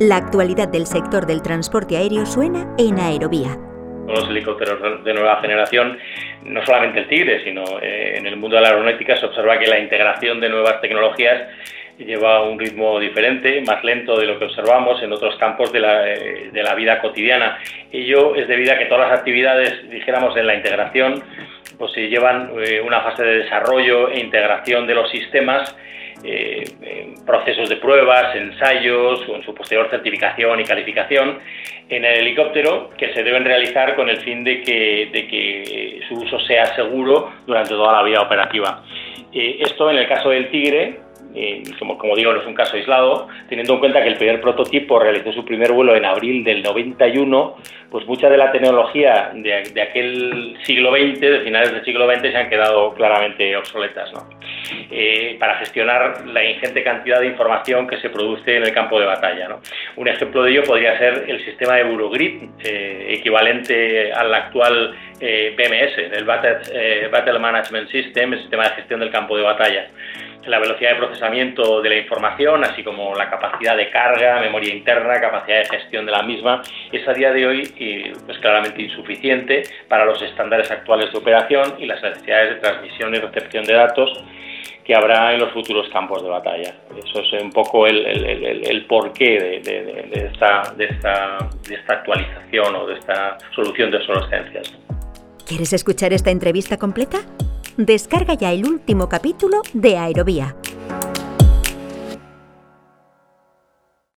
La actualidad del sector del transporte aéreo suena en Aerovía. Los helicópteros de nueva generación, no solamente el Tigre, sino eh, en el mundo de la aeronáutica se observa que la integración de nuevas tecnologías lleva un ritmo diferente, más lento de lo que observamos en otros campos de la, eh, de la vida cotidiana. Ello es debido a que todas las actividades, dijéramos, en la integración, pues se llevan eh, una fase de desarrollo e integración de los sistemas eh, procesos de pruebas, ensayos o en su posterior certificación y calificación en el helicóptero que se deben realizar con el fin de que, de que su uso sea seguro durante toda la vida operativa. Eh, esto en el caso del Tigre, eh, como, como, digo, no es un caso aislado, teniendo en cuenta que el primer prototipo realizó su primer vuelo en abril del 91, pues mucha de la tecnología de, de aquel siglo XX, de finales del siglo XX, se han quedado claramente obsoletas. ¿no? Eh, para gestionar la ingente cantidad de información que se produce en el campo de batalla. ¿no? Un ejemplo de ello podría ser el sistema de Eurogrid, eh, equivalente al actual eh, BMS, el Battle, Battle Management System, el sistema de gestión del campo de batalla la velocidad de procesamiento de la información, así como la capacidad de carga, memoria interna, capacidad de gestión de la misma, es a día de hoy pues claramente insuficiente para los estándares actuales de operación y las necesidades de transmisión y recepción de datos que habrá en los futuros campos de batalla. Eso es un poco el, el, porqué de, esta, de, esta, de esta actualización o de esta solución de obsolescencias. ¿Quieres escuchar esta entrevista completa? Descarga ya el último capítulo de Aerovía